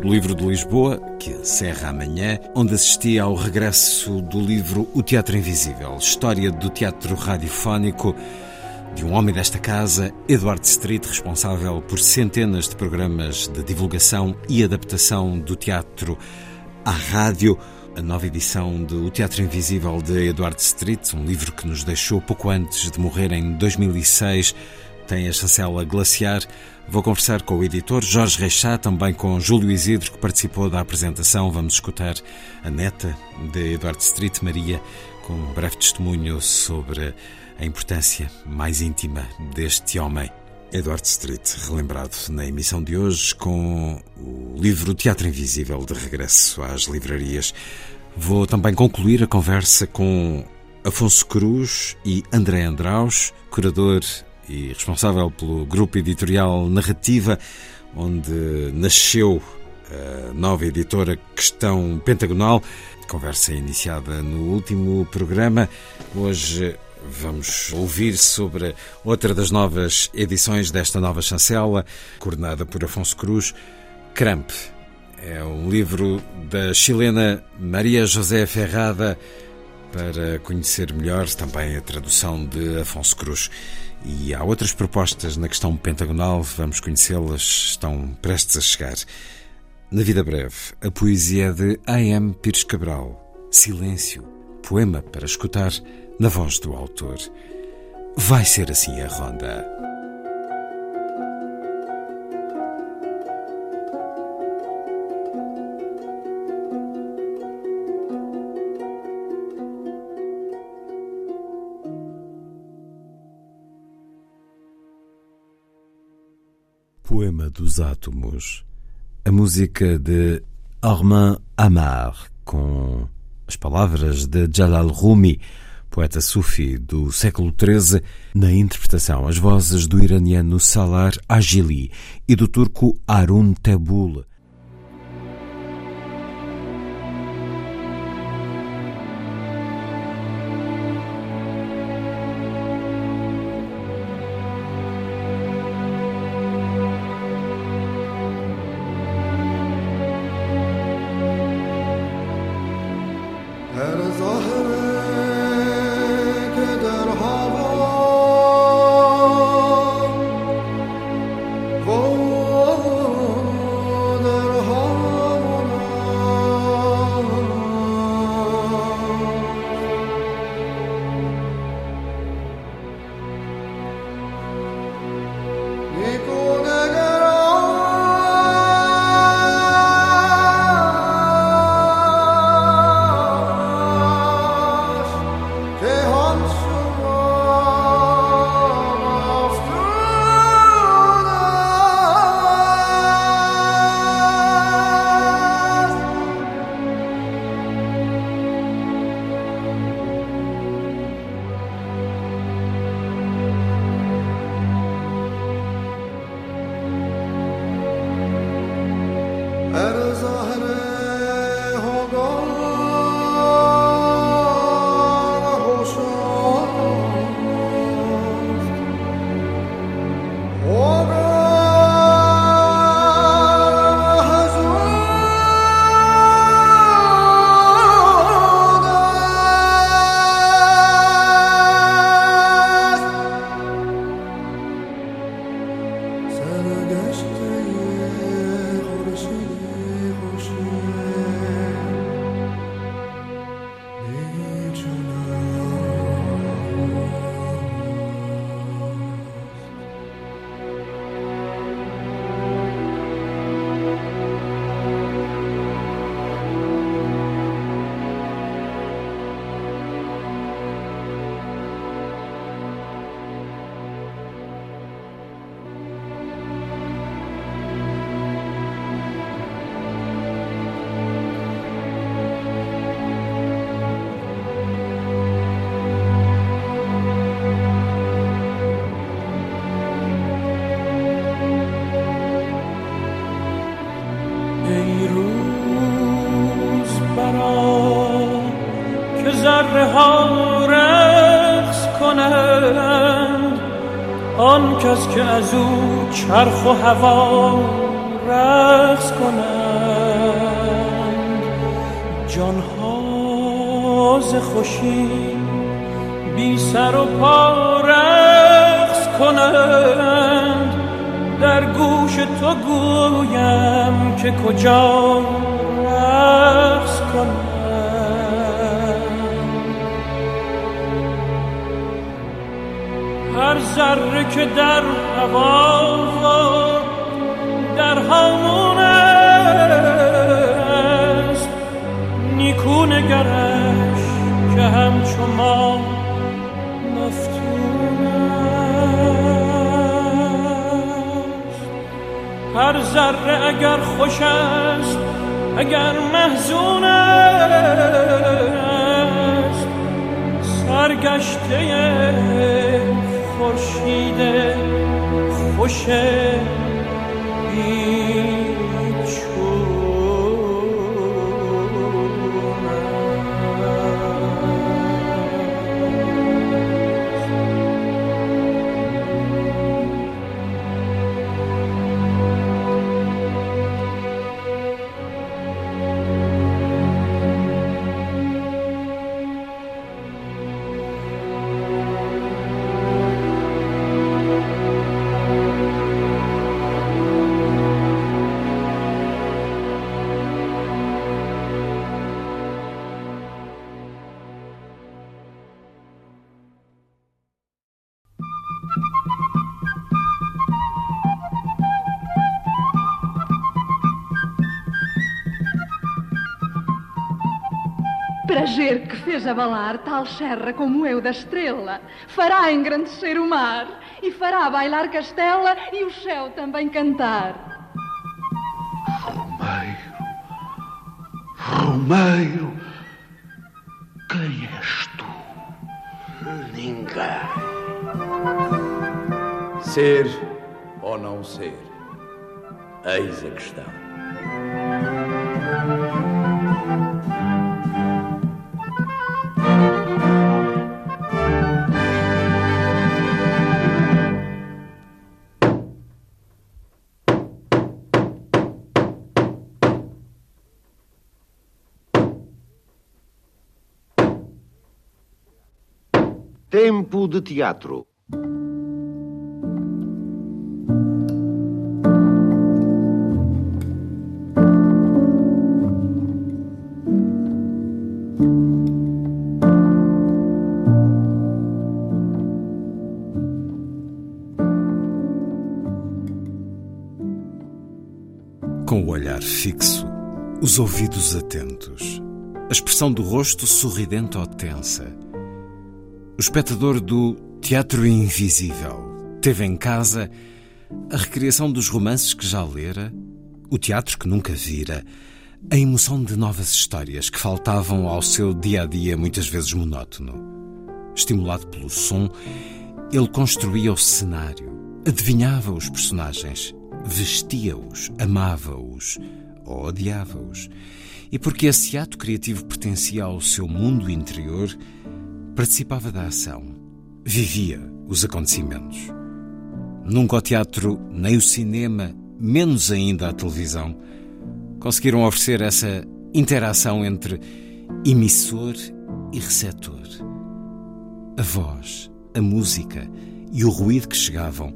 Do Livro de Lisboa, que encerra amanhã, onde assisti ao regresso do livro O Teatro Invisível, história do teatro radiofónico de um homem desta casa, Edward Street, responsável por centenas de programas de divulgação e adaptação do teatro à rádio. A nova edição de O Teatro Invisível de Edward Street, um livro que nos deixou pouco antes de morrer em 2006, tem a chancela Glaciar. Vou conversar com o editor Jorge Reixá, também com Júlio Isidro, que participou da apresentação. Vamos escutar a neta de Eduardo Street, Maria, com um breve testemunho sobre a importância mais íntima deste homem. Eduardo Street, relembrado na emissão de hoje com o livro Teatro Invisível de regresso às livrarias. Vou também concluir a conversa com Afonso Cruz e André Andraus, curador e responsável pelo grupo editorial Narrativa, onde nasceu a nova editora Questão Pentagonal. Conversa iniciada no último programa. Hoje vamos ouvir sobre outra das novas edições desta nova chancela, coordenada por Afonso Cruz, Cramp. É um livro da chilena Maria José Ferrada para conhecer melhor também a tradução de Afonso Cruz. E há outras propostas na questão pentagonal, vamos conhecê-las, estão prestes a chegar. Na vida breve, a poesia de A.M. Pires Cabral, Silêncio, poema para escutar na voz do autor. Vai ser assim a ronda. Poema dos Átomos, a música de Armand Amar, com as palavras de Jalal Rumi, poeta sufi do século XIII, na interpretação as vozes do iraniano Salar Agili e do turco Arun Tebul, چرخ و هوا رقص کنند. جانها ز خوشی بی سر و پا رقص کنند. در گوش تو گویم که کجا رقص کنند. هر ذره که در هوا در همون است. نیکو نگرش که همچو ما مفتون هر ذره اگر خوش است اگر محزون است. سرگشته خورشیده خوشه. بی abalar tal serra como eu da estrela, fará engrandecer o mar e fará bailar castela e o céu também cantar. Romeiro, Romeiro, quem és tu? Ninguém. Ser ou não ser? Eis a questão. De teatro. Com o olhar fixo, os ouvidos atentos, a expressão do rosto sorridente ou tensa. O espectador do Teatro Invisível teve em casa a recriação dos romances que já lera, o teatro que nunca vira, a emoção de novas histórias que faltavam ao seu dia a dia muitas vezes monótono. Estimulado pelo som, ele construía o cenário, adivinhava os personagens, vestia-os, amava-os ou odiava-os. E porque esse ato criativo pertencia ao seu mundo interior, participava da ação, vivia os acontecimentos. Nunca o teatro, nem o cinema, menos ainda a televisão, conseguiram oferecer essa interação entre emissor e receptor. A voz, a música e o ruído que chegavam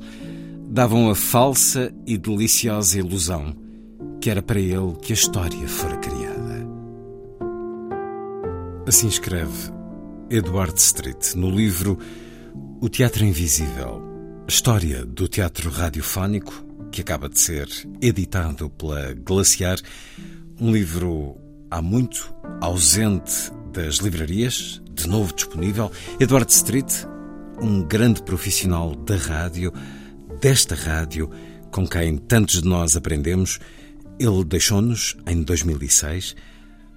davam a falsa e deliciosa ilusão que era para ele que a história fora criada. Assim escreve Edward Street no livro O Teatro Invisível, história do teatro radiofónico, que acaba de ser editado pela Glaciar, um livro há muito ausente das livrarias, de novo disponível. Edward Street, um grande profissional da rádio, desta rádio, com quem tantos de nós aprendemos. Ele deixou-nos em 2006,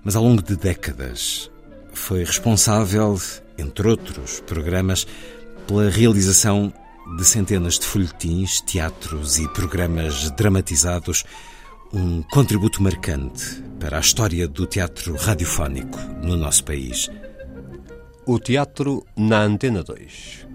mas ao longo de décadas foi responsável, entre outros programas, pela realização de centenas de folhetins, teatros e programas dramatizados, um contributo marcante para a história do teatro radiofónico no nosso país. O teatro na Antena 2.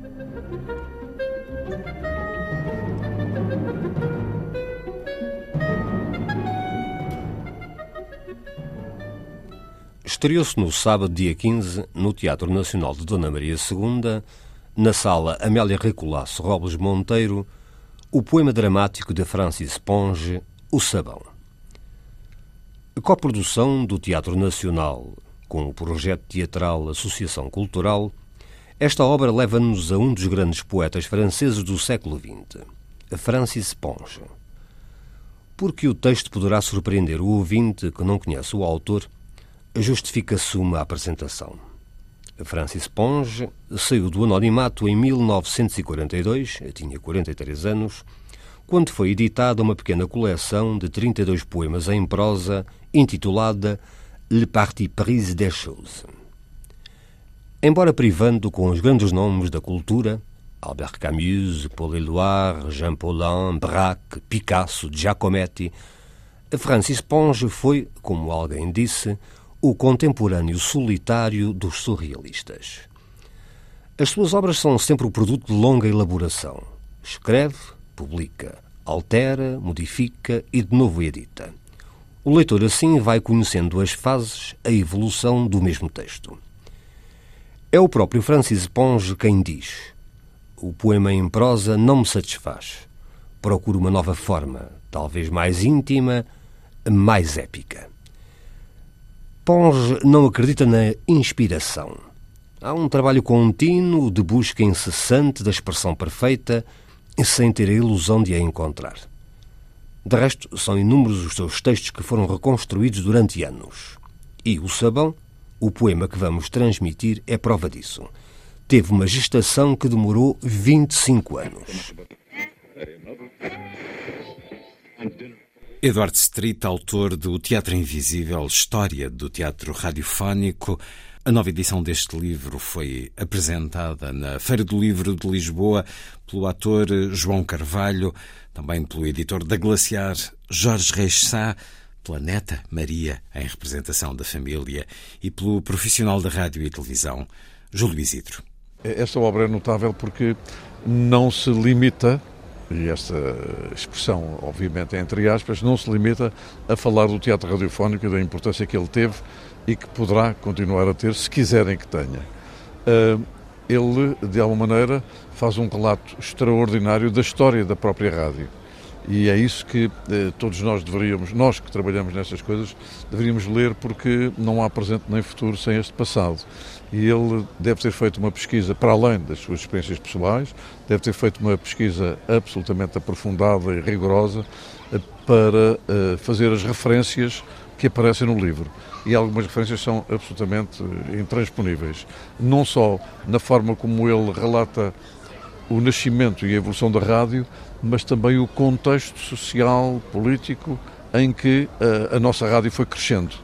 Estreou-se no sábado, dia 15, no Teatro Nacional de Dona Maria II, na sala Amélia Recolasso Robles Monteiro, o poema dramático de Francis Ponge, O Sabão. Coprodução do Teatro Nacional com o projeto teatral Associação Cultural, esta obra leva-nos a um dos grandes poetas franceses do século XX, Francis Ponge. Porque o texto poderá surpreender o ouvinte que não conhece o autor, justifica-se uma apresentação. Francis Ponge saiu do anonimato em 1942, tinha 43 anos, quando foi editada uma pequena coleção de 32 poemas em prosa intitulada Le Parti Prise des Choses. Embora privando com os grandes nomes da cultura, Albert Camus, Paul Éluard, Jean Paulin, Braque, Picasso, Giacometti, Francis Ponge foi, como alguém disse, o contemporâneo solitário dos surrealistas. As suas obras são sempre o produto de longa elaboração. Escreve, publica, altera, modifica e de novo edita. O leitor assim vai conhecendo as fases, a evolução do mesmo texto. É o próprio Francis Ponge quem diz: O poema em prosa não me satisfaz. Procuro uma nova forma, talvez mais íntima, mais épica. Ponge não acredita na inspiração. Há um trabalho contínuo de busca incessante da expressão perfeita, sem ter a ilusão de a encontrar. De resto, são inúmeros os seus textos que foram reconstruídos durante anos. E O Sabão, o poema que vamos transmitir, é prova disso. Teve uma gestação que demorou 25 anos. Edward Street, autor do Teatro Invisível, História do Teatro Radiofónico. A nova edição deste livro foi apresentada na Feira do Livro de Lisboa pelo ator João Carvalho, também pelo editor da Glaciar Jorge Reis Sá, pela neta Maria, em representação da família, e pelo profissional da rádio e televisão, Júlio Isidro. Esta obra é notável porque não se limita e esta expressão, obviamente, entre aspas, não se limita a falar do teatro radiofónico e da importância que ele teve e que poderá continuar a ter, se quiserem que tenha. Ah, ele, de alguma maneira, faz um relato extraordinário da história da própria rádio. E é isso que eh, todos nós deveríamos, nós que trabalhamos nestas coisas, deveríamos ler porque não há presente nem futuro sem este passado e ele deve ter feito uma pesquisa para além das suas experiências pessoais, deve ter feito uma pesquisa absolutamente aprofundada e rigorosa eh, para uh, fazer as referências que aparecem no livro. E algumas referências são absolutamente eh, intransponíveis. Não só na forma como ele relata o nascimento e a evolução da rádio, mas também o contexto social, político, em que a nossa rádio foi crescendo.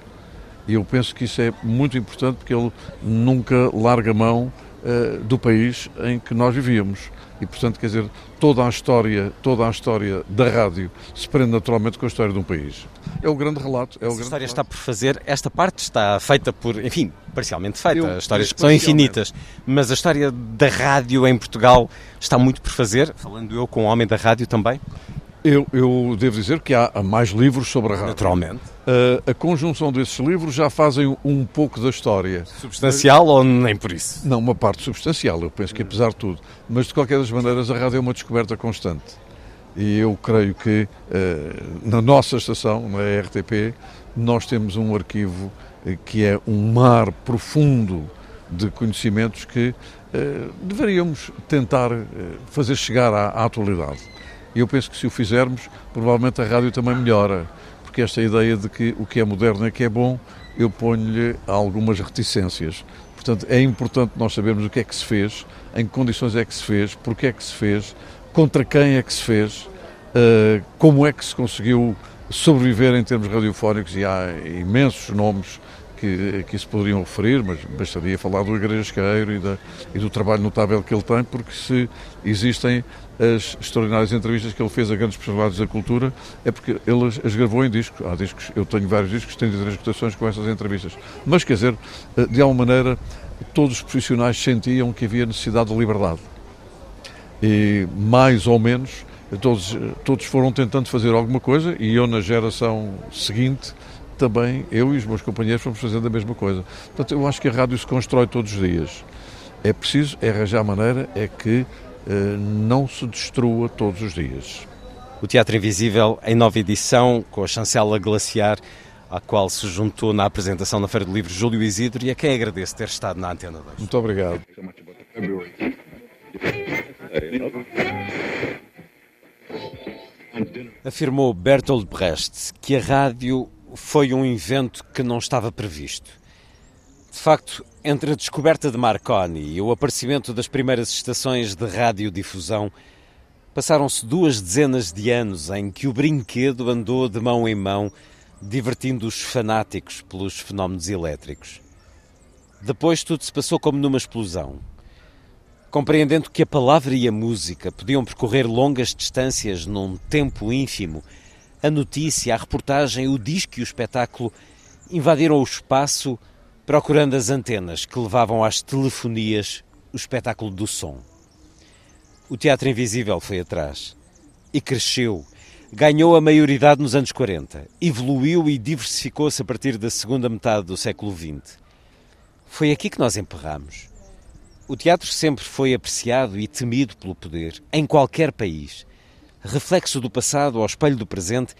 E eu penso que isso é muito importante porque ele nunca larga mão uh, do país em que nós vivíamos. E, portanto, quer dizer, toda a história, toda a história da rádio se prende naturalmente com a história de um país. É o grande relato. É o grande história relato. está por fazer, esta parte está feita por, enfim, parcialmente feita, eu, histórias que são infinitas, mas a história da rádio em Portugal está muito por fazer, falando eu com o homem da rádio também. Eu, eu devo dizer que há mais livros sobre a rádio. Naturalmente. Uh, a conjunção desses livros já fazem um pouco da história. Substancial ou nem por isso? Não, uma parte substancial, eu penso que apesar de tudo. Mas de qualquer das maneiras, a rádio é uma descoberta constante. E eu creio que uh, na nossa estação, na RTP, nós temos um arquivo uh, que é um mar profundo de conhecimentos que deveríamos tentar fazer chegar à, à atualidade. E eu penso que se o fizermos, provavelmente a rádio também melhora, porque esta ideia de que o que é moderno é que é bom, eu ponho-lhe algumas reticências. Portanto, é importante nós sabermos o que é que se fez, em que condições é que se fez, porque é que se fez, contra quem é que se fez, uh, como é que se conseguiu sobreviver em termos radiofónicos e há imensos nomes que, que se poderiam referir, mas bastaria falar do Igrejesqueiro e, da, e do trabalho notável que ele tem, porque se existem as extraordinárias entrevistas que ele fez a grandes personalidades da cultura, é porque ele as gravou em disco. Há discos, eu tenho vários discos, tenho três cotações com essas entrevistas. Mas, quer dizer, eh, de alguma maneira, todos os profissionais sentiam que havia necessidade de liberdade. E, mais ou menos, todos, todos foram tentando fazer alguma coisa e eu, na geração seguinte, também, eu e os meus companheiros, fomos fazendo a mesma coisa. Portanto, eu acho que a rádio se constrói todos os dias. É preciso é arranjar maneira é que não se destrua todos os dias. O Teatro Invisível, em nova edição, com a chancela glaciar, à qual se juntou na apresentação na Feira do Livro Júlio Isidro e a quem agradeço ter estado na Antena 2. Muito obrigado. Afirmou Bertolt Brecht que a rádio foi um invento que não estava previsto. De facto, entre a descoberta de Marconi e o aparecimento das primeiras estações de radiodifusão, passaram-se duas dezenas de anos em que o brinquedo andou de mão em mão, divertindo os fanáticos pelos fenómenos elétricos. Depois tudo se passou como numa explosão. Compreendendo que a palavra e a música podiam percorrer longas distâncias num tempo ínfimo, a notícia, a reportagem, o disco e o espetáculo invadiram o espaço procurando as antenas que levavam às telefonias o espetáculo do som. O Teatro Invisível foi atrás e cresceu. Ganhou a maioridade nos anos 40, evoluiu e diversificou-se a partir da segunda metade do século XX. Foi aqui que nós emperramos. O teatro sempre foi apreciado e temido pelo poder, em qualquer país. Reflexo do passado ao espelho do presente,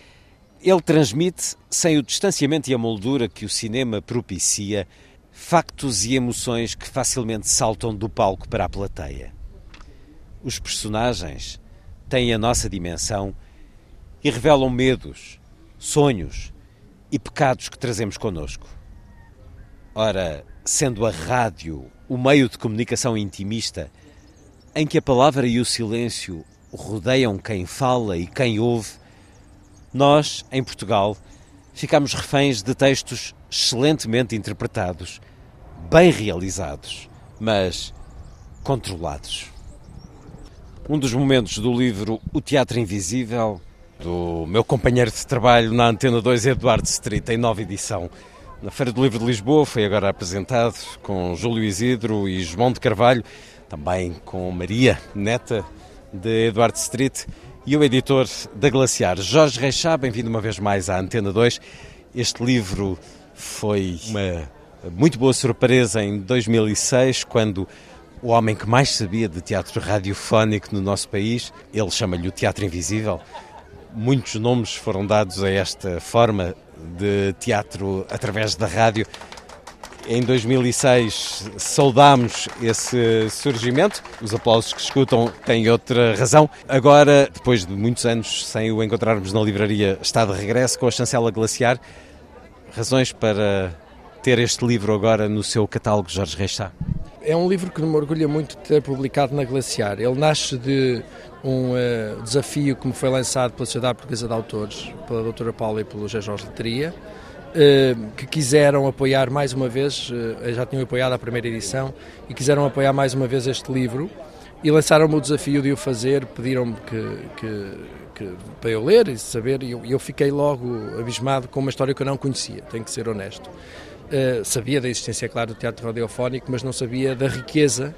ele transmite, sem o distanciamento e a moldura que o cinema propicia, factos e emoções que facilmente saltam do palco para a plateia. Os personagens têm a nossa dimensão e revelam medos, sonhos e pecados que trazemos connosco. Ora, sendo a rádio o meio de comunicação intimista, em que a palavra e o silêncio rodeiam quem fala e quem ouve, nós, em Portugal, ficamos reféns de textos excelentemente interpretados, bem realizados, mas controlados. Um dos momentos do livro O Teatro Invisível, do meu companheiro de trabalho na Antena 2, Eduardo Street, em nova edição. Na Feira do Livro de Lisboa foi agora apresentado com Júlio Isidro e João de Carvalho, também com Maria, neta de Eduardo Street e o editor da Glaciar, Jorge Reixá. Bem-vindo uma vez mais à Antena 2. Este livro foi uma muito boa surpresa em 2006, quando o homem que mais sabia de teatro radiofónico no nosso país, ele chama-lhe o Teatro Invisível. Muitos nomes foram dados a esta forma de teatro através da rádio em 2006 saudámos esse surgimento. Os aplausos que escutam têm outra razão. Agora, depois de muitos anos sem o encontrarmos na livraria, está de regresso com a chancela glaciar. Razões para ter este livro agora no seu catálogo, Jorge Reixá? É um livro que me orgulha muito de ter publicado na Glaciar. Ele nasce de um uh, desafio que me foi lançado pela Sociedade Portuguesa de Autores, pela doutora Paula e pelo José Jorge Letria, que quiseram apoiar mais uma vez, eh, já tinham apoiado a primeira edição, e quiseram apoiar mais uma vez este livro e lançaram-me o desafio de o fazer, pediram-me que, que, que, para eu ler e saber, e eu, eu, fiquei logo abismado com uma história que eu não conhecia, tenho que ser honesto. Uh, sabia da existência, claro, do teatro radiofónico, mas não sabia da riqueza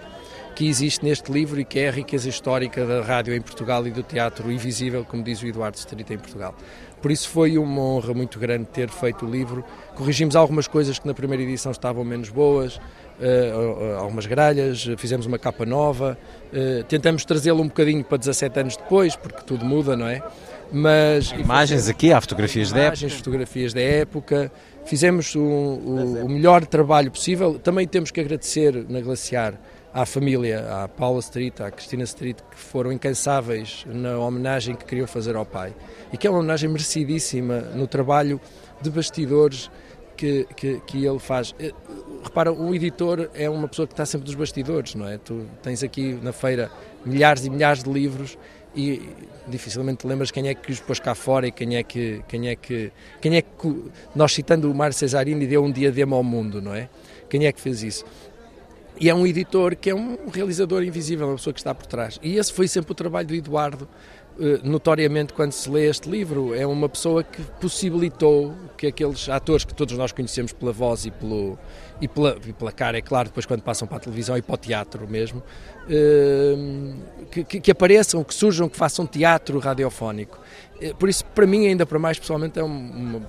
que existe neste livro e que é a riqueza histórica da rádio em Portugal e do teatro invisível, como diz o Eduardo Strita em Portugal. Por isso foi uma honra muito grande ter feito o livro. Corrigimos algumas coisas que na primeira edição estavam menos boas, uh, algumas gralhas, fizemos uma capa nova, uh, tentamos trazê-lo um bocadinho para 17 anos depois, porque tudo muda, não é? Mas, imagens aqui, há fotografias da época. fotografias da época. Fizemos o, o, o melhor trabalho possível. Também temos que agradecer na Glaciar à família, à Paula Street, à Cristina Street, que foram incansáveis na homenagem que queriam fazer ao pai. E que é uma homenagem merecidíssima no trabalho de bastidores que, que, que, ele faz. Eh, repara, o editor é uma pessoa que está sempre dos bastidores, não é? Tu tens aqui na feira milhares e milhares de livros e dificilmente lembras quem é que os pôs cá fora e quem é que quem é que quem é que nós citando o Mário Cesarini deu um diadema ao mundo, não é? Quem é que fez isso? E é um editor que é um realizador invisível, uma pessoa que está por trás. E esse foi sempre o trabalho do Eduardo, eh, notoriamente quando se lê este livro. É uma pessoa que possibilitou que aqueles atores que todos nós conhecemos pela voz e, pelo, e, pela, e pela cara, é claro, depois quando passam para a televisão e para o teatro mesmo, eh, que, que, apareçam, que surjam, que façam teatro radiofónico. Eh, por isso, para mim, ainda para mais pessoalmente, é uma,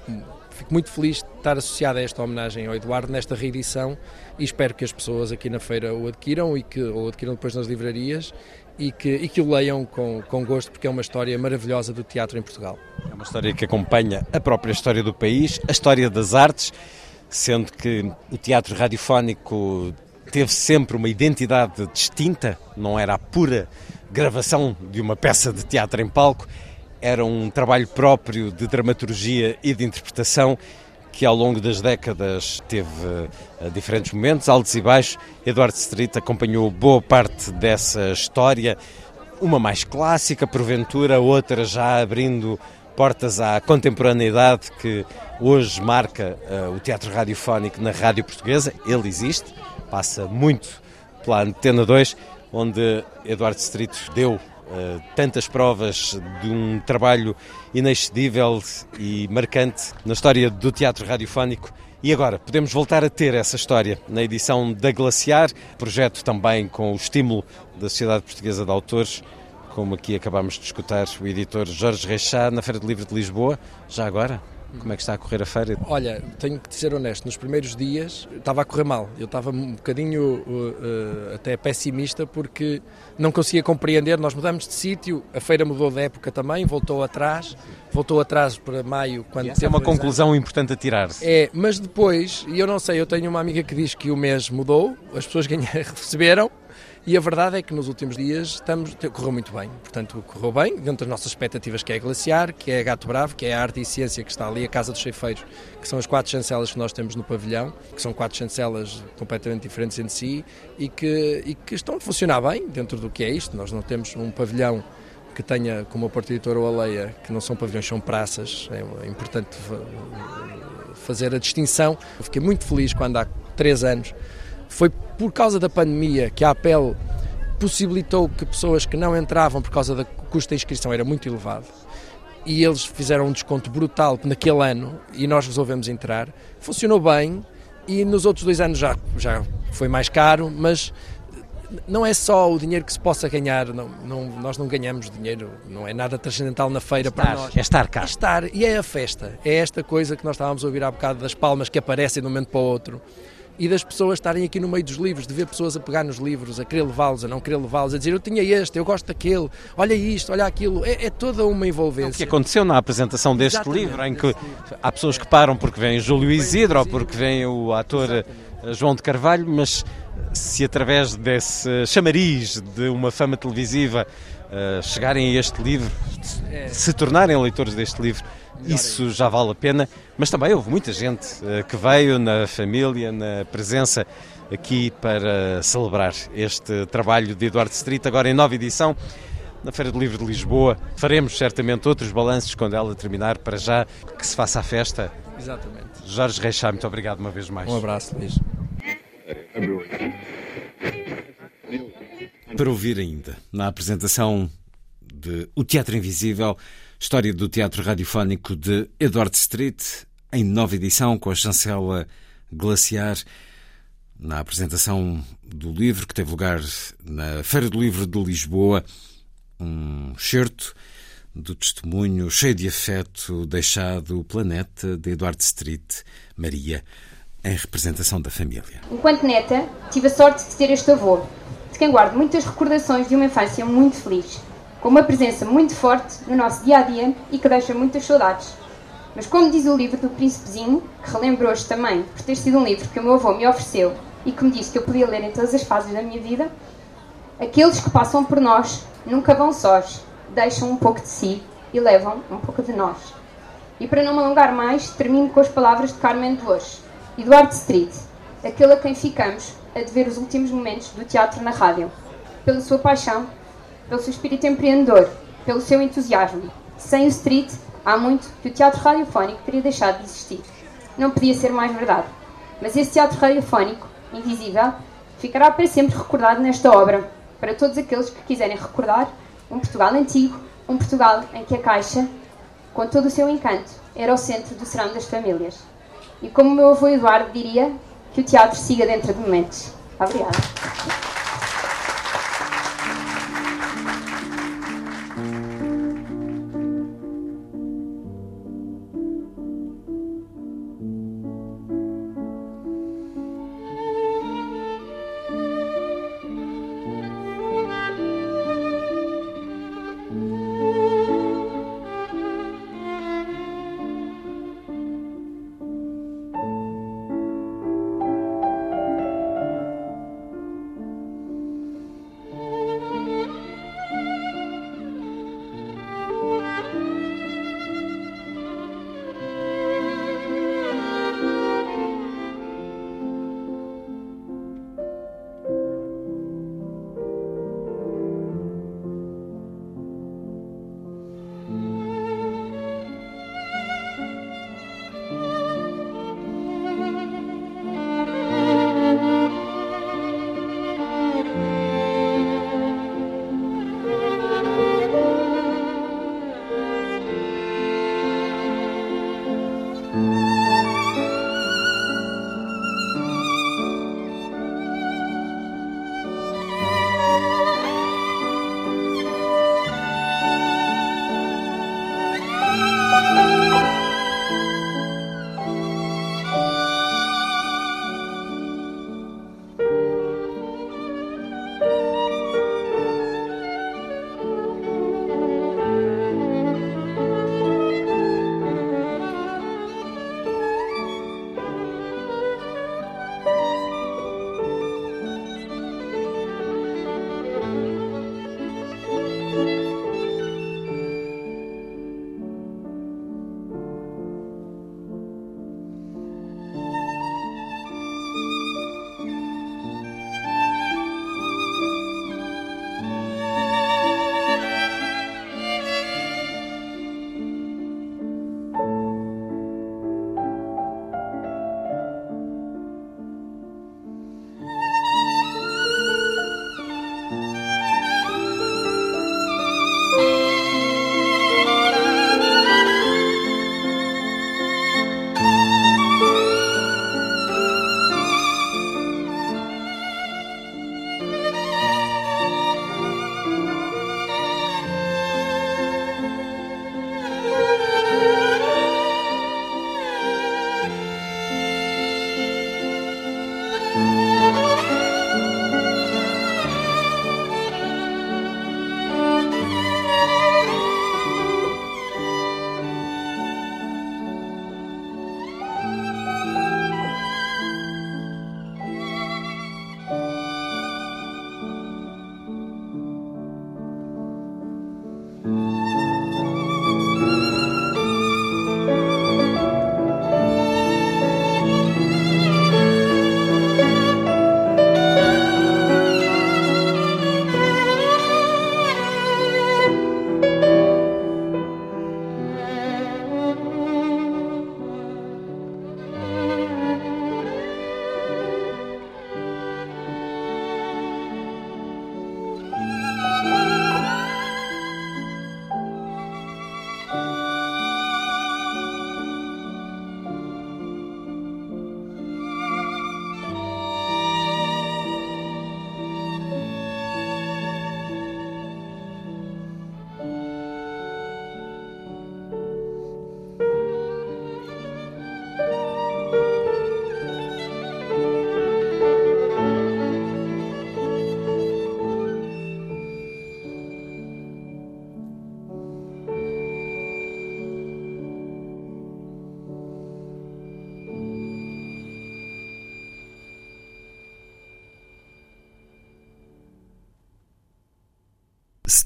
fico muito feliz de estar associado a esta homenagem ao Eduardo nesta reedição e espero que as pessoas aqui na feira o adquiram e que o adquiram depois nas livrarias e que, e que o leiam com, com gosto, porque é uma história maravilhosa do teatro em Portugal. É uma história que acompanha a própria história do país, a história das artes, sendo que o teatro radiofónico teve sempre uma identidade distinta, não era a pura gravação de uma peça de teatro em palco, era um trabalho próprio de dramaturgia e de interpretação que ao longo das décadas teve uh, diferentes momentos, altos e baixos. Eduardo Street acompanhou boa parte dessa história, uma mais clássica, porventura, outra já abrindo portas à contemporaneidade que hoje marca uh, o teatro radiofónico na rádio portuguesa. Ele existe, passa muito pela Antena 2, onde Eduardo Street deu tantas provas de um trabalho inexcedível e marcante na história do teatro radiofónico. E agora, podemos voltar a ter essa história na edição da Glaciar, projeto também com o estímulo da Sociedade Portuguesa de Autores, como aqui acabámos de escutar o editor Jorge Reixá na Feira de Livro de Lisboa, já agora. Como é que está a correr a feira? Olha, tenho que ser honesto, nos primeiros dias estava a correr mal. Eu estava um bocadinho uh, uh, até pessimista porque não conseguia compreender. Nós mudamos de sítio, a feira mudou de época também, voltou atrás, voltou atrás para maio. Quando essa é uma conclusão anos. importante a tirar-se. É, mas depois, e eu não sei, eu tenho uma amiga que diz que o mês mudou, as pessoas ganharam, receberam, e a verdade é que nos últimos dias estamos, correu muito bem. Portanto, correu bem, dentro das nossas expectativas, que é Glaciar, que é Gato Bravo, que é a Arte e Ciência que está ali, a Casa dos Cheifeiros, que são as quatro chancelas que nós temos no pavilhão, que são quatro chancelas completamente diferentes entre si e que, e que estão a funcionar bem dentro do que é isto. Nós não temos um pavilhão que tenha, como a Porta Editora ou a Leia, que não são pavilhões, são praças. É importante fazer a distinção. Eu fiquei muito feliz quando há três anos foi por causa da pandemia que a APEL possibilitou que pessoas que não entravam por causa do custo da inscrição era muito elevado e eles fizeram um desconto brutal naquele ano e nós resolvemos entrar. Funcionou bem e nos outros dois anos já, já foi mais caro, mas não é só o dinheiro que se possa ganhar, não, não, nós não ganhamos dinheiro, não é nada transcendental na feira estar, para nós. É estar cá. É estar, e é a festa, é esta coisa que nós estávamos a ouvir há bocado das palmas que aparecem de um momento para o outro e das pessoas estarem aqui no meio dos livros, de ver pessoas a pegar nos livros, a querer levá-los, a não querer levá-los, a dizer eu tinha este, eu gosto daquele, olha isto, olha aquilo. É, é toda uma envolvência. O que aconteceu na apresentação deste Exatamente, livro, em que livro. há pessoas que param porque vem Júlio Isidro ou porque vem o ator Exatamente. Eh, João de Carvalho, mas se através desse chamariz de uma fama televisiva uh, chegarem a este livro, é. se tornarem leitores deste livro, isso já vale a pena, mas também houve muita gente uh, que veio na família, na presença aqui para celebrar este trabalho de Eduardo Street, agora em nova edição na Feira do Livro de Lisboa. Faremos certamente outros balanços quando ela terminar, para já que se faça a festa. Exatamente. Jorge Reixá, muito obrigado uma vez mais. Um abraço, Luís. Para ouvir ainda, na apresentação de O Teatro Invisível, História do Teatro Radiofónico de Edward Street, em nova edição, com a chancela Glaciar, na apresentação do livro que teve lugar na Feira do Livro de Lisboa, um certo do testemunho cheio de afeto deixado o planeta de Edward Street, Maria, em representação da família. Enquanto neta, tive a sorte de ter este avô, de quem guardo muitas recordações de uma infância muito feliz com uma presença muito forte no nosso dia a dia e que deixa muitas saudades. Mas, como diz o livro do Príncipezinho, que relembro hoje também por ter sido um livro que o meu avô me ofereceu e que me disse que eu podia ler em todas as fases da minha vida, aqueles que passam por nós nunca vão sós, deixam um pouco de si e levam um pouco de nós. E para não me alongar mais, termino com as palavras de Carmen hoje, Eduardo Street, aquele a quem ficamos a dever os últimos momentos do teatro na rádio, pela sua paixão pelo seu espírito empreendedor pelo seu entusiasmo. Sem o street, há muito que o teatro radiofónico teria deixado de existir. Não podia ser mais verdade. Mas esse teatro radiofónico, invisível, ficará para sempre recordado nesta obra, para todos aqueles que quiserem recordar um Portugal antigo, um Portugal em que a Caixa, com todo o seu encanto, era o centro do serão das famílias. E como o meu avô Eduardo diria, que o teatro siga dentro de momentos. Obrigada.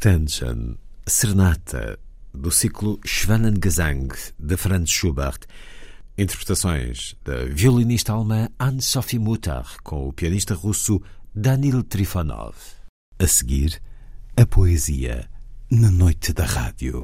Stangen, Serenata, do ciclo Schwanengesang, de Franz Schubert. Interpretações da violinista alemã Anne-Sophie Mutter com o pianista russo Danil Trifonov. A seguir, a poesia na noite da rádio.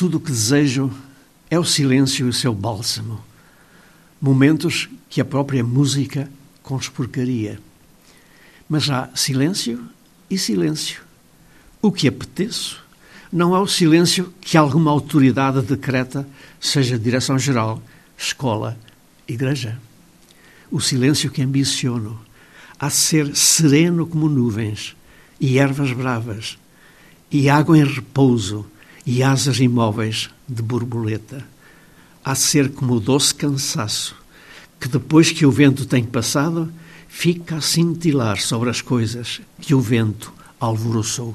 Tudo o que desejo é o silêncio e o seu bálsamo. Momentos que a própria música conspurcaria. Mas há silêncio e silêncio. O que apeteço não é o silêncio que alguma autoridade decreta, seja direção-geral, escola, igreja. O silêncio que ambiciono há de ser sereno como nuvens e ervas bravas, e água em repouso e asas imóveis de borboleta. Há ser como o doce cansaço, que depois que o vento tem passado, fica a cintilar sobre as coisas que o vento alvoroçou.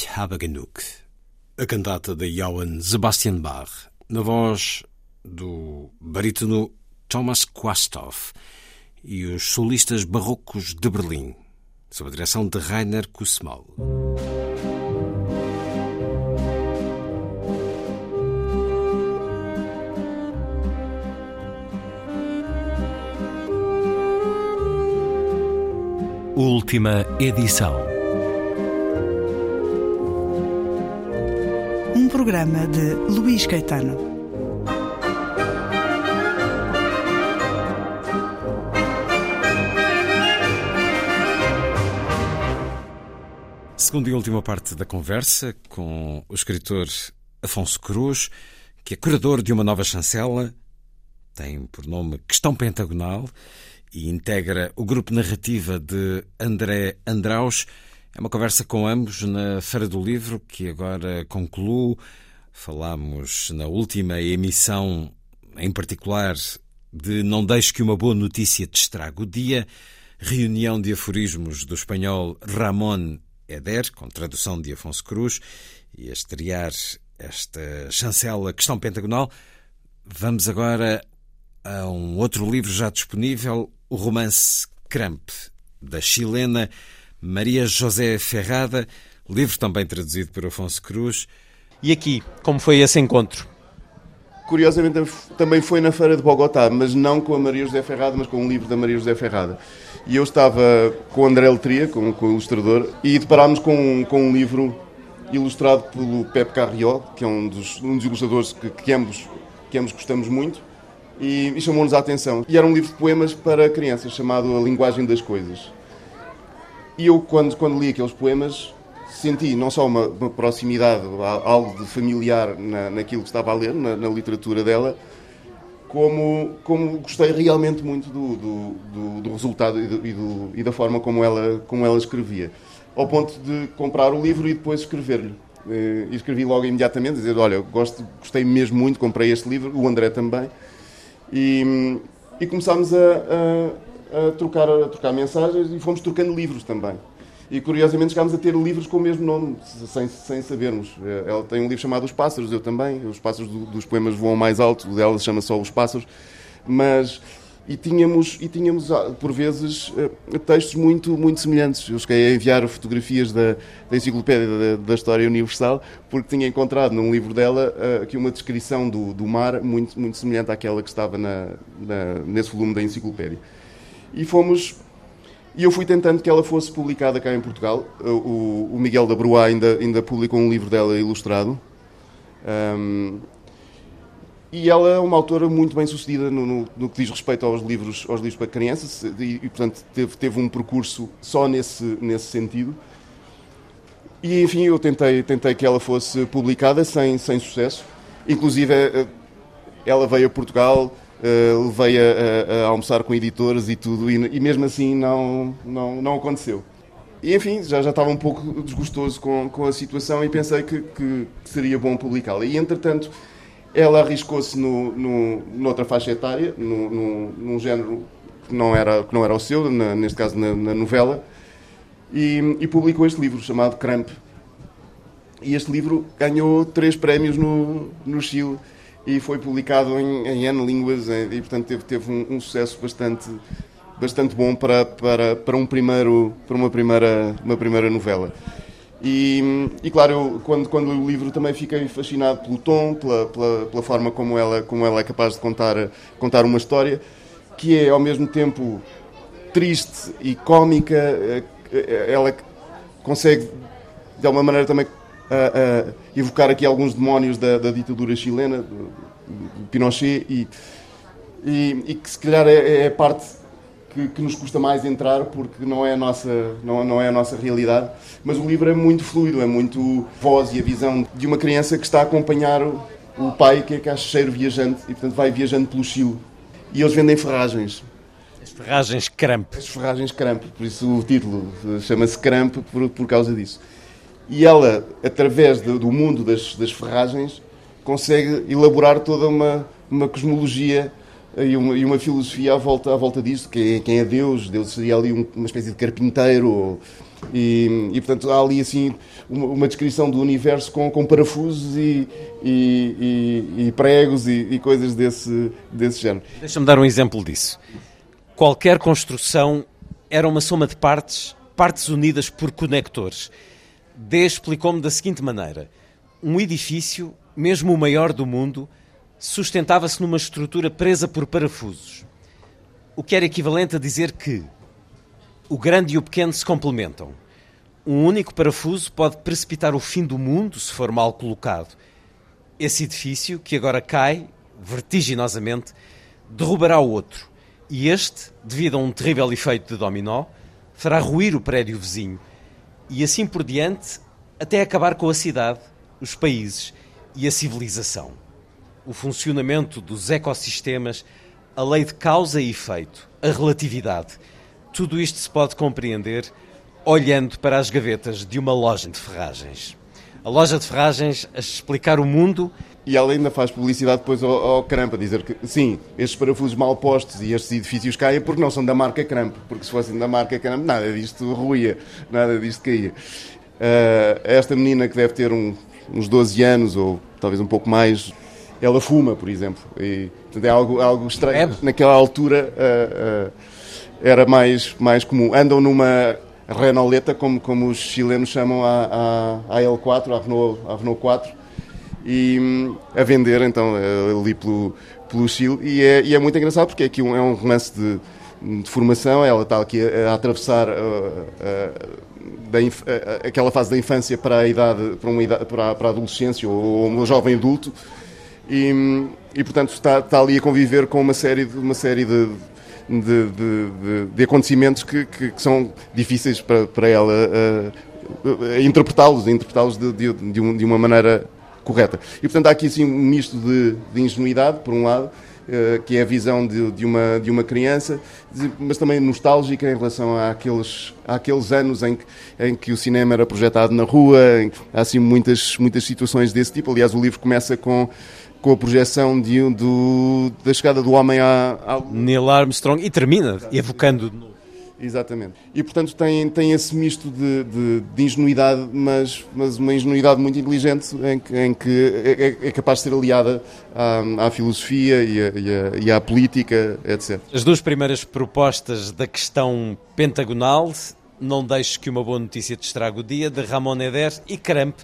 Ich habe genug. A cantata de Johann Sebastian Bach, na voz do barítono Thomas Quasthoff e os solistas barrocos de Berlim, sob a direção de Rainer Kussmaul. Última edição. Programa de Luís Caetano. Segunda e última parte da conversa com o escritor Afonso Cruz, que é curador de uma nova chancela, tem por nome Questão Pentagonal e integra o grupo narrativa de André Andraus. É uma conversa com ambos na Feira do Livro, que agora concluo. Falámos na última emissão, em particular, de Não Deixe que uma boa notícia te estrague o dia, reunião de aforismos do espanhol Ramón Eder, com tradução de Afonso Cruz, e a estrear esta chancela Questão Pentagonal. Vamos agora a um outro livro já disponível, o romance Cramp, da chilena Maria José Ferrada, livro também traduzido por Afonso Cruz. E aqui, como foi esse encontro? Curiosamente também foi na Feira de Bogotá, mas não com a Maria José Ferrada, mas com um livro da Maria José Ferrada. E eu estava com o André Letria, com, com o ilustrador, e deparámos com, com um livro ilustrado pelo Pepe Carriol, que é um dos, um dos ilustradores que, que, ambos, que ambos gostamos muito e, e chamou-nos a atenção. E era um livro de poemas para crianças, chamado A Linguagem das Coisas. E eu, quando, quando li aqueles poemas, senti não só uma, uma proximidade, algo de familiar na, naquilo que estava a ler, na, na literatura dela, como, como gostei realmente muito do, do, do, do resultado e, do, e, da forma como ela, como ela escrevia. Ao ponto de comprar o livro e depois escrever-lhe. Eh, e escrevi logo imediatamente, dizer, olha, gosto, gostei mesmo muito, comprei este livro, o André também. E, e começámos a, a, a, trocar, a trocar mensagens e fomos trocando livros também. E curiosamente chegámos a ter livros com o mesmo nome, sem, sem sabermos. Ela tem um livro chamado Os Pássaros, eu também. Os Pássaros do, dos poemas voam mais alto, o dela se chama só Os Pássaros. Mas e tínhamos, e tínhamos ah, por vezes ah, textos muito, muito semelhantes. Eu cheguei a enviar fotografias da, da Enciclopédia da, da, História Universal, porque tinha encontrado num livro dela ah, aqui uma descrição do, do mar muito, muito semelhante àquela que estava na, na, nesse volume da Enciclopédia. E fomos. E eu fui tentando que ela fosse publicada cá em Portugal. O, o Miguel da Broa ainda, ainda publicou um livro dela ilustrado. Um, e ela é uma autora muito bem sucedida no, no, no, que diz respeito aos livros, aos livros para crianças e, e portanto, teve, teve um percurso só nesse, nesse sentido. E, enfim, eu tentei, tentei que ela fosse publicada sem, sem sucesso. Inclusive, eh, ela veio a Portugal, uh, levei a, a, a, almoçar com editores e tudo, e, e, mesmo assim não, não, não aconteceu. E, enfim, já, já estava um pouco desgostoso com, com a situação e pensei que, que seria bom publicá-la. E, entretanto, ela arriscou-se no, no, noutra faixa etária, no, no, num género que não era, que não era o seu, na, neste caso na, na novela, e, e, publicou este livro chamado Cramp. E este livro ganhou três prémios no, no Chile e foi publicado em, em N línguas e, portanto, teve, teve um, um, sucesso bastante, bastante bom para, para, para, um primeiro, para uma, primeira, uma primeira novela. E, e, claro, eu, quando, quando li o livro também fiquei fascinado pelo tom, pela, pela, pela, forma como ela, como ela é capaz de contar, contar uma história, que é ao mesmo tempo triste e cómica. Eh, eh, ela consegue, de alguma maneira, também uh, evocar aqui alguns demónios da, da ditadura chilena, do, do Pinochet, e, e, e, que se calhar é, é parte que, que, nos custa mais entrar porque não é, a nossa, não, não é a nossa realidade. Mas o livro é muito fluido, é muito voz e a visão de uma criança que está a acompanhar o, o pai, que é caixeiro viajante, e portanto vai viajando pelo Chile. E eles vendem ferragens. As ferragens Cramp. As ferragens Cramp, por isso o título chama-se Cramp por, por causa disso. E ela, através do, do mundo das, das ferragens, consegue elaborar toda uma, uma cosmologia e uma, e uma filosofia à volta, à volta disto, que é, quem é Deus, Deus seria ali uma espécie de carpinteiro, E, e, portanto há ali assim uma, uma descrição do universo com, com parafusos e, e, e pregos e, coisas desse, desse género. Deixa-me dar um exemplo disso. Qualquer construção era uma soma de partes, partes unidas por conectores. D explicou-me da seguinte maneira: um edifício, mesmo o maior do mundo, sustentava-se numa estrutura presa por parafusos. O que era equivalente a dizer que o grande e o pequeno se complementam. Um único parafuso pode precipitar o fim do mundo se for mal colocado. Esse edifício, que agora cai, vertiginosamente, derrubará o outro. E este, devido a um terrível efeito de dominó, fará ruir o prédio vizinho. E assim por diante, até acabar com a cidade, os países e a civilização. O funcionamento dos ecossistemas, a lei de causa e efeito, a relatividade. Tudo isto se pode compreender olhando para as gavetas de uma loja de ferragens. A loja de ferragens a explicar o mundo. E ela ainda faz publicidade depois ao, ao Cramp, a dizer que sim, estes parafusos mal postos e estes edifícios caem porque não são da marca Cramp, porque se fossem da marca Cramp nada disto ruía, nada disto caía. Uh, esta menina que deve ter um, uns 12 anos ou talvez um pouco mais, ela fuma, por exemplo. E, portanto, é algo, algo estranho. Naquela altura uh, uh, era mais, mais comum. Andam numa Renauleta, como, como os chilenos chamam a, a, a L4, a Renault, a Renault 4, e hum, a vender então ali pelo, pelo Chile. E é, e é muito engraçado porque aqui um, é um romance de, de formação, ela está aqui a, a atravessar uh, uh, da, uh, aquela fase da infância para a idade, para, uma idade, para, a, para a adolescência ou, um jovem adulto. E, hum, e portanto está, está ali a conviver com uma série de, uma série de, de, de, de acontecimentos que, que, que, são difíceis para, para ela interpretá-los, interpretá-los de, de, de, um, de, uma maneira correta. E portanto há aqui assim um misto de, ingenuidade, por um lado, uh, que é a visão de, uma, de uma criança, mas também nostálgica em relação àqueles, àqueles anos em que, em que o cinema era projetado na rua, há assim muitas, muitas situações desse tipo. Aliás, o livro começa com com a projeção de, do, da chegada do homem à, à... Neil Armstrong e termina evocando de. Exatamente. E portanto tem, tem esse misto de, de, de ingenuidade, mas, mas uma ingenuidade muito inteligente em que, em que é, é, capaz de ser aliada à, à filosofia e, a, e, a, e à política, etc. As duas primeiras propostas da questão pentagonal, Não Deixes que uma boa notícia te estrague o dia, de Ramon Eder e Cramp,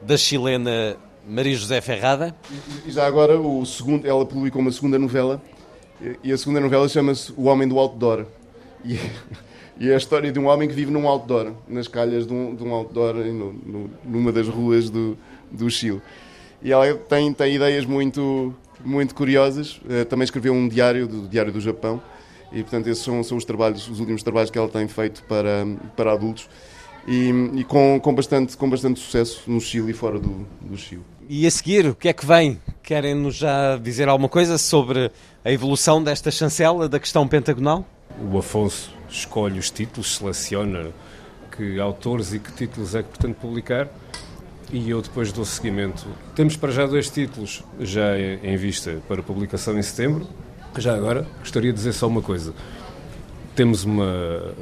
da chilena Maria José Ferrada. E já agora, o segundo, ela publicou uma segunda novela, e a segunda novela chama-se O Homem do Outdoor. E, e, é a história de um homem que vive num outdoor, nas calhas de um, de um outdoor, no, no, numa das ruas do, do Chile. E ela tem, tem ideias muito, muito curiosas. Uh, também escreveu um diário, do Diário do Japão, e portanto esses são, são os trabalhos, os últimos trabalhos que ela tem feito para, para adultos. E, e, com, com, bastante, com bastante sucesso no Chile e fora do, do Chile. E a seguir, o que é que vem? Querem-nos já dizer alguma coisa sobre a evolução desta chancela da questão pentagonal? O Afonso escolhe os títulos, seleciona que autores e que títulos é que pretende publicar e eu depois dou seguimento. Temos para já dois títulos já em vista para publicação em setembro. Já agora, gostaria de dizer só uma coisa. Temos uma,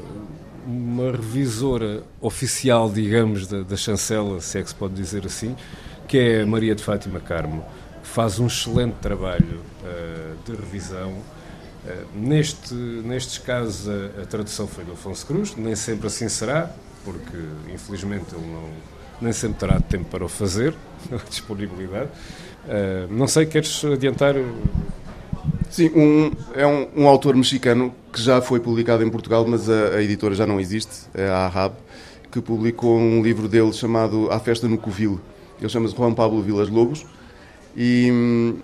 uma revisora oficial, digamos, da, da chancela, se é que se pode dizer assim, que é Maria de Fátima Carmo, faz um excelente trabalho uh, de revisão. Uh, neste, nestes casos, a, a, tradução foi do Afonso Cruz, nem sempre assim será, porque infelizmente ele não, nem sempre terá tempo para o fazer, disponibilidade. Uh, não sei, queres adiantar? Sim, um, é um, um, autor mexicano que já foi publicado em Portugal, mas a, a editora já não existe, é a Arab, que publicou um livro dele chamado A Festa no Covil ele chama-se Juan Pablo Vilas Lobos. E,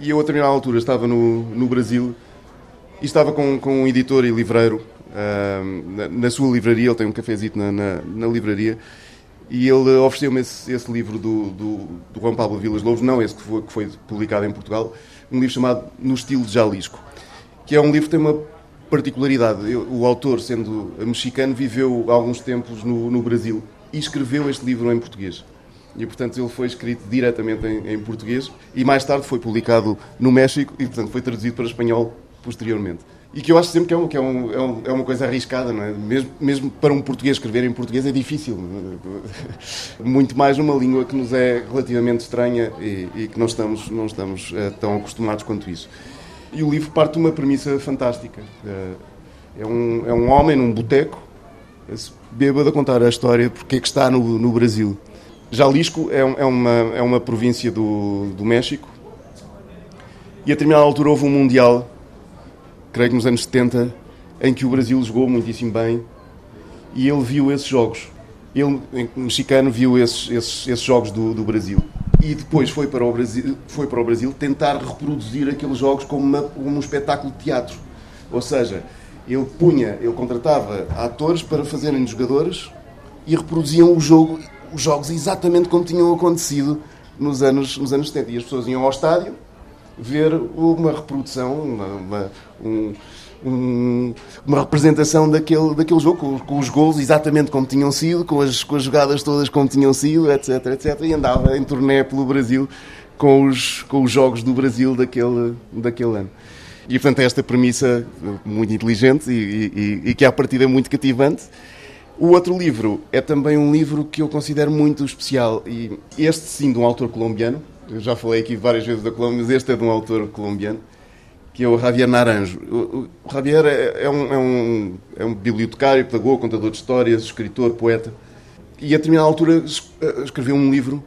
e eu, a determinada altura, estava no, no Brasil e estava com, com um editor e livreiro uh, na, na, sua livraria. Ele tem um cafezito na, na, na livraria. E ele ofereceu-me esse, esse, livro do, do, do, Juan Pablo Vilas Lobos, não esse que foi, que foi publicado em Portugal, um livro chamado No Estilo de Jalisco, que é um livro que tem uma particularidade. o autor, sendo mexicano, viveu alguns tempos no, no Brasil e escreveu este livro em português e portanto ele foi escrito diretamente em, em, português e mais tarde foi publicado no México e portanto foi traduzido para espanhol posteriormente. e que eu acho sempre que é, um, que é, um, é, um, é uma coisa arriscada, não é? Mesmo, mesmo para um português escrever em português é difícil. Muito mais numa língua que nos é relativamente estranha e, e que não estamos, não estamos uh, tão acostumados quanto isso. E o livro parte de uma premissa fantástica. Uh, é, um, é um homem num boteco, bêbado a contar a história porque é que está no, no Brasil. Jalisco é, é, uma, é uma província do, do México e a determinada altura houve um Mundial creio que nos anos 70, em que o Brasil jogou muitíssimo bem e ele viu esses jogos. Ele, mexicano, viu esses, esses, esses jogos do, do, Brasil. E depois foi para, o Brasil, foi para o Brasil tentar reproduzir aqueles jogos como, uma, como um espetáculo de teatro. Ou seja, ele punha, ele contratava atores para fazerem jogadores e reproduziam o jogo, os jogos exatamente como tinham acontecido nos anos, nos anos 70. E as pessoas iam ao estádio ver uma reprodução, uma, uma, um, um, uma representação daquele, daquele jogo, com, com, os gols exatamente como tinham sido, com as, com as jogadas todas como tinham sido, etc, etc. E andava em turnê pelo Brasil com os, com os jogos do Brasil daquele, daquele ano. E, portanto, é esta premissa muito inteligente e, e, e que, à partida, é muito cativante. O outro livro é também um livro que eu considero muito especial. E este, sim, de um autor colombiano, eu já falei aqui várias vezes da Colômbia, mas este é de um autor colombiano, que é o Javier Naranjo. O, o Javier é, é, um, é, um, é um bibliotecário, pedagogo, contador de histórias, escritor, poeta. E a determinada altura eh, escreveu um livro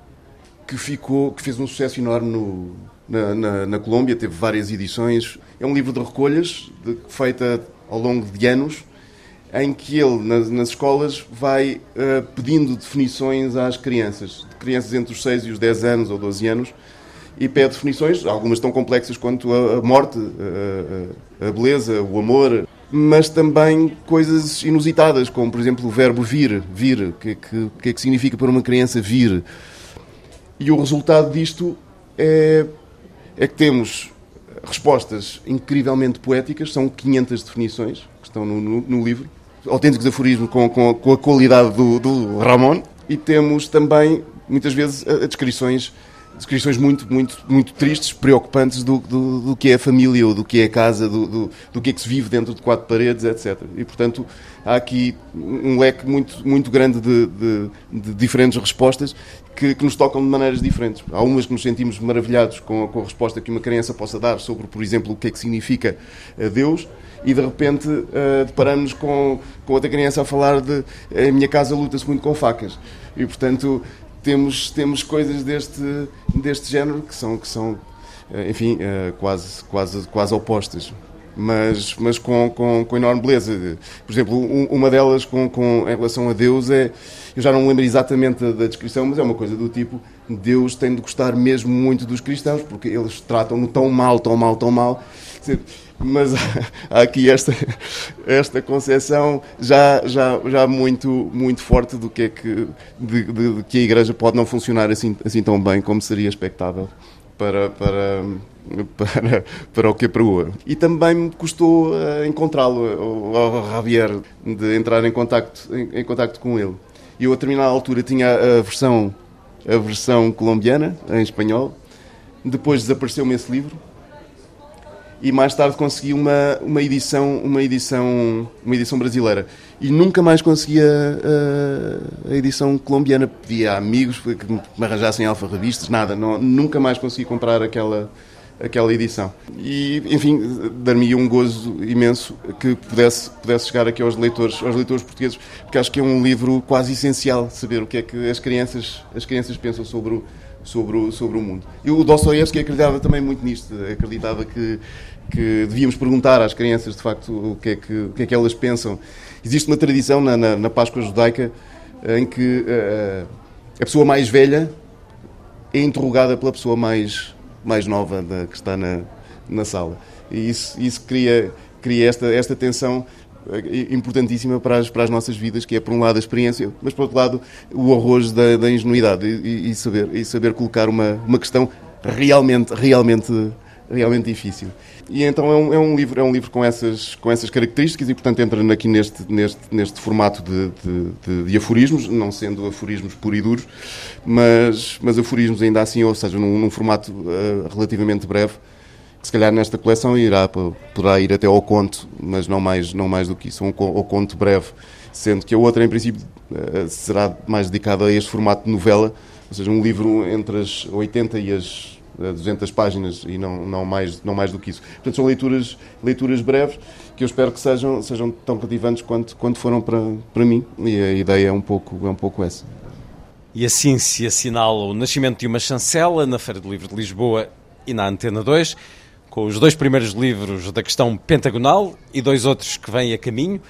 que ficou, que fez um sucesso enorme no, na, na, na Colômbia, teve várias edições. É um livro de recolhas, de, feita ao longo de anos, em que ele, nas, nas escolas, vai uh, pedindo definições às crianças, crianças entre os 6 e os 10 anos ou 12 anos, e pede definições, algumas tão complexas quanto a, morte, a, beleza, o amor, mas também coisas inusitadas, como, por exemplo, o verbo vir, vir, o que, que, que é que significa para uma criança vir. E o resultado disto é, é que temos respostas incrivelmente poéticas, são 500 definições que estão no, no, no livro, autênticos aforismos com, com, com a qualidade do, do Ramon e temos também, muitas vezes, descrições descrições muito, muito, muito tristes, preocupantes do, do, do, que é a família ou do que é a casa, do, do, do, que é que se vive dentro de quatro paredes, etc. E, portanto, há aqui um leque muito, muito grande de, de, de diferentes respostas que, que, nos tocam de maneiras diferentes. Há umas que nos sentimos maravilhados com a, com a resposta que uma criança possa dar sobre, por exemplo, o que é que significa Deus e de repente uh, deparamos com, com outra criança a falar de a minha casa luta-se muito com facas. E portanto temos, temos coisas deste, deste género que são, que são uh, enfim, uh, quase, quase, quase opostas. Mas, mas com, com, com enorme beleza. Por exemplo, um, uma delas com, com, em relação a Deus é. Eu já não me lembro exatamente da descrição, mas é uma coisa do tipo: Deus tem de gostar mesmo muito dos cristãos, porque eles tratam-no tão mal, tão mal, tão mal. Quer dizer, mas há aqui esta, esta concepção já, já, já muito, muito forte do que é que, de, de, de que a Igreja pode não funcionar assim, assim tão bem como seria expectável para, para, para, para o que apregoa. E também me custou uh, encontrá-lo, ao Javier, de entrar em contacto, em, em contacto com ele. E eu, a determinada altura, tinha a versão, a versão colombiana, em espanhol. Depois desapareceu-me esse livro e mais tarde consegui uma, uma edição uma edição uma edição brasileira. E nunca mais consegui a, a, edição colombiana. Pedi a amigos que me arranjassem alfa revistas nada. Não, nunca mais consegui comprar aquela aquela edição e enfim dar-me um gozo imenso que pudesse pudesse chegar aqui aos leitores aos leitores portugueses porque acho que é um livro quase essencial saber o que é que as crianças as crianças pensam sobre o sobre o, sobre o mundo. E o Dostoiévski acreditava também muito nisto, acreditava que que devíamos perguntar às crianças, de facto, o que é que, o que, é que elas pensam. Existe uma tradição na, na, na Páscoa judaica em que uh, a pessoa mais velha é interrogada pela pessoa mais, mais nova da, que está na, na sala. E isso, isso cria, cria esta, esta tensão eh, importantíssima para as, para as nossas vidas, que é, por um lado, a experiência, mas, por outro lado, o arrojo da, da ingenuidade e, e, saber, e saber colocar uma, uma questão realmente, realmente, realmente difícil. E então é um, é um, livro, é um livro com essas, com essas características e, portanto, entra aqui neste, neste, neste formato de, de, de, aforismos, não sendo aforismos puros e duros, mas, mas aforismos ainda assim, ou seja, num, num formato uh, relativamente breve que se calhar nesta coleção irá, poderá ir até ao conto, mas não mais, não mais do que isso, um, ao conto breve, sendo que a outra, em princípio, eh, será mais dedicada a este formato de novela, ou seja, um livro entre as 80 e as 200 páginas e não, não, mais, não mais do que isso. Portanto, são leituras, leituras breves que eu espero que sejam, sejam tão cativantes quanto, quanto foram para, para mim e a ideia é um pouco, é um pouco essa. E assim se assinala o nascimento de uma chancela na Feira do Livro de Lisboa e na Antena 2, com os dois primeiros livros da questão pentagonal e dois outros que vêm a caminho.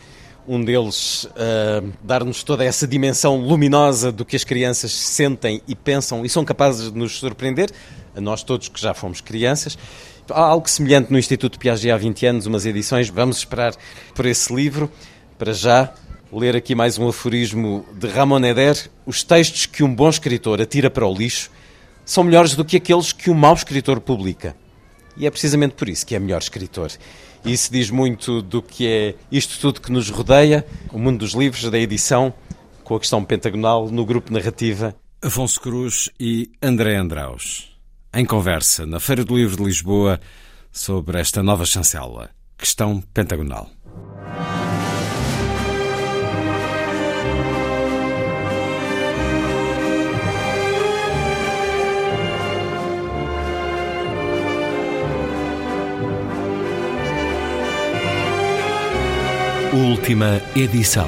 Um deles uh, dar-nos toda essa dimensão luminosa do que as crianças sentem e pensam e são capazes de nos surpreender, a nós todos que já fomos crianças. Há algo semelhante no Instituto Piaget há 20 anos, umas edições. Vamos esperar por esse livro. Para já, ler aqui mais um aforismo de Ramon Eder. Os textos que um bom escritor atira para o lixo são melhores do que aqueles que um mau escritor publica. E é precisamente por isso que é melhor escritor. Isso diz muito do que é isto tudo que nos rodeia, o mundo dos livros, da edição, com a questão pentagonal no grupo Narrativa. Afonso Cruz e André Andraus em conversa na Feira do Livro de Lisboa sobre esta nova chancela, questão pentagonal. Última edição.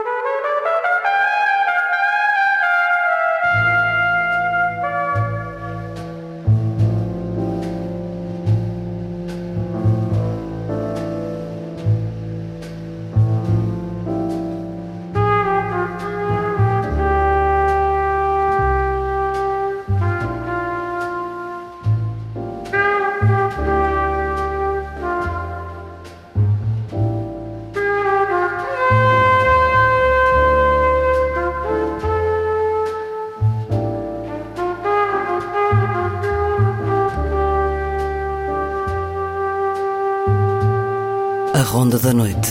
Da Noite.